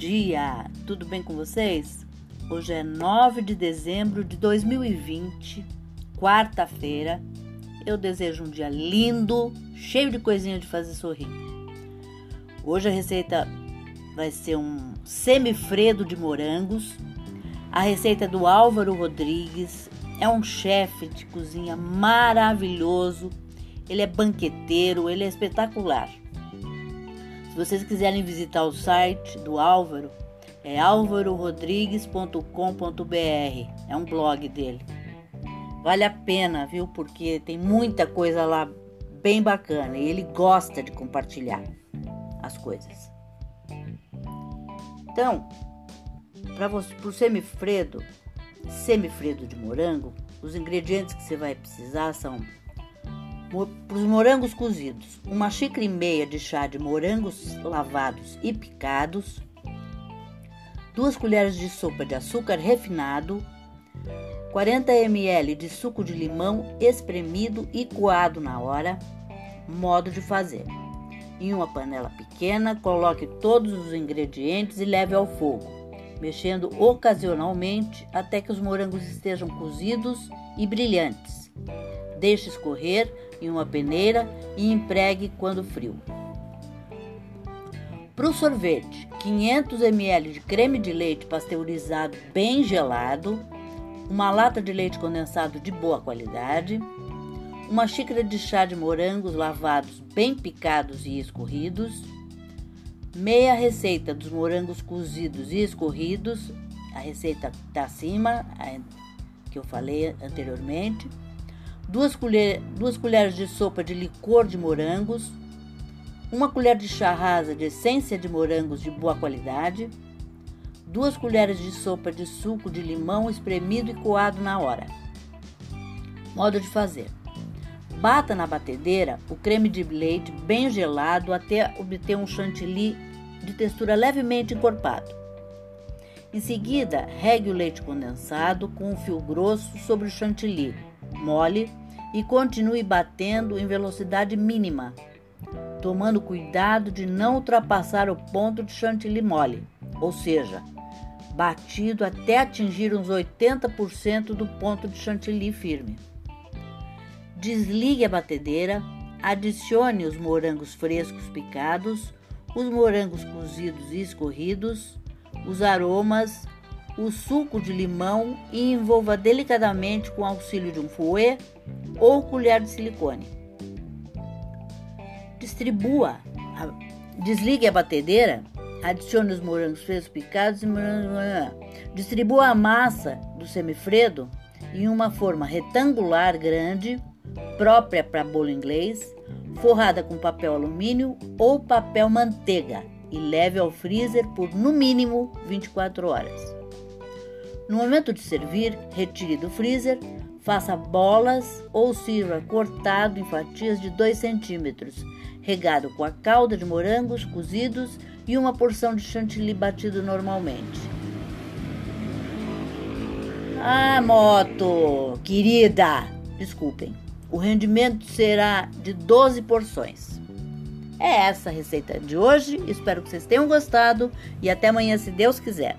dia! Tudo bem com vocês? Hoje é 9 de dezembro de 2020, quarta-feira. Eu desejo um dia lindo, cheio de coisinha de fazer sorrir. Hoje a receita vai ser um semifredo de morangos. A receita é do Álvaro Rodrigues é um chefe de cozinha maravilhoso. Ele é banqueteiro, ele é espetacular. Vocês quiserem visitar o site do Álvaro, é alvarorodrigues.com.br. É um blog dele. Vale a pena, viu? Porque tem muita coisa lá bem bacana e ele gosta de compartilhar as coisas. Então, para pro semifredo, semifredo de morango, os ingredientes que você vai precisar são para os morangos cozidos, uma xícara e meia de chá de morangos lavados e picados, duas colheres de sopa de açúcar refinado, 40 ml de suco de limão espremido e coado na hora. Modo de fazer: em uma panela pequena, coloque todos os ingredientes e leve ao fogo, mexendo ocasionalmente até que os morangos estejam cozidos e brilhantes. Deixe escorrer em uma peneira e empregue quando frio. Para o sorvete, 500 ml de creme de leite pasteurizado bem gelado, uma lata de leite condensado de boa qualidade, uma xícara de chá de morangos lavados bem picados e escorridos, meia receita dos morangos cozidos e escorridos, a receita está acima, que eu falei anteriormente, duas, colher, duas colheres de sopa de licor de morangos, uma colher de chá rasa de essência de morangos de boa qualidade, duas colheres de sopa de suco de limão espremido e coado na hora. Modo de fazer: bata na batedeira o creme de leite bem gelado até obter um chantilly de textura levemente encorpado. Em seguida, regue o leite condensado com um fio grosso sobre o chantilly, mole e continue batendo em velocidade mínima, tomando cuidado de não ultrapassar o ponto de chantilly mole, ou seja, batido até atingir uns 80% do ponto de chantilly firme. Desligue a batedeira, adicione os morangos frescos picados, os morangos cozidos e escorridos, os aromas, o suco de limão e envolva delicadamente com auxílio de um fouet ou colher de silicone. Distribua, desligue a batedeira, adicione os morangos frescos picados e distribua a massa do semifredo em uma forma retangular grande, própria para bolo inglês, forrada com papel alumínio ou papel manteiga e leve ao freezer por no mínimo 24 horas. No momento de servir, retire do freezer, faça bolas ou sirva cortado em fatias de 2 centímetros, regado com a calda de morangos cozidos e uma porção de chantilly batido normalmente. Ah, moto, querida, desculpem. O rendimento será de 12 porções. É essa a receita de hoje. Espero que vocês tenham gostado e até amanhã, se Deus quiser.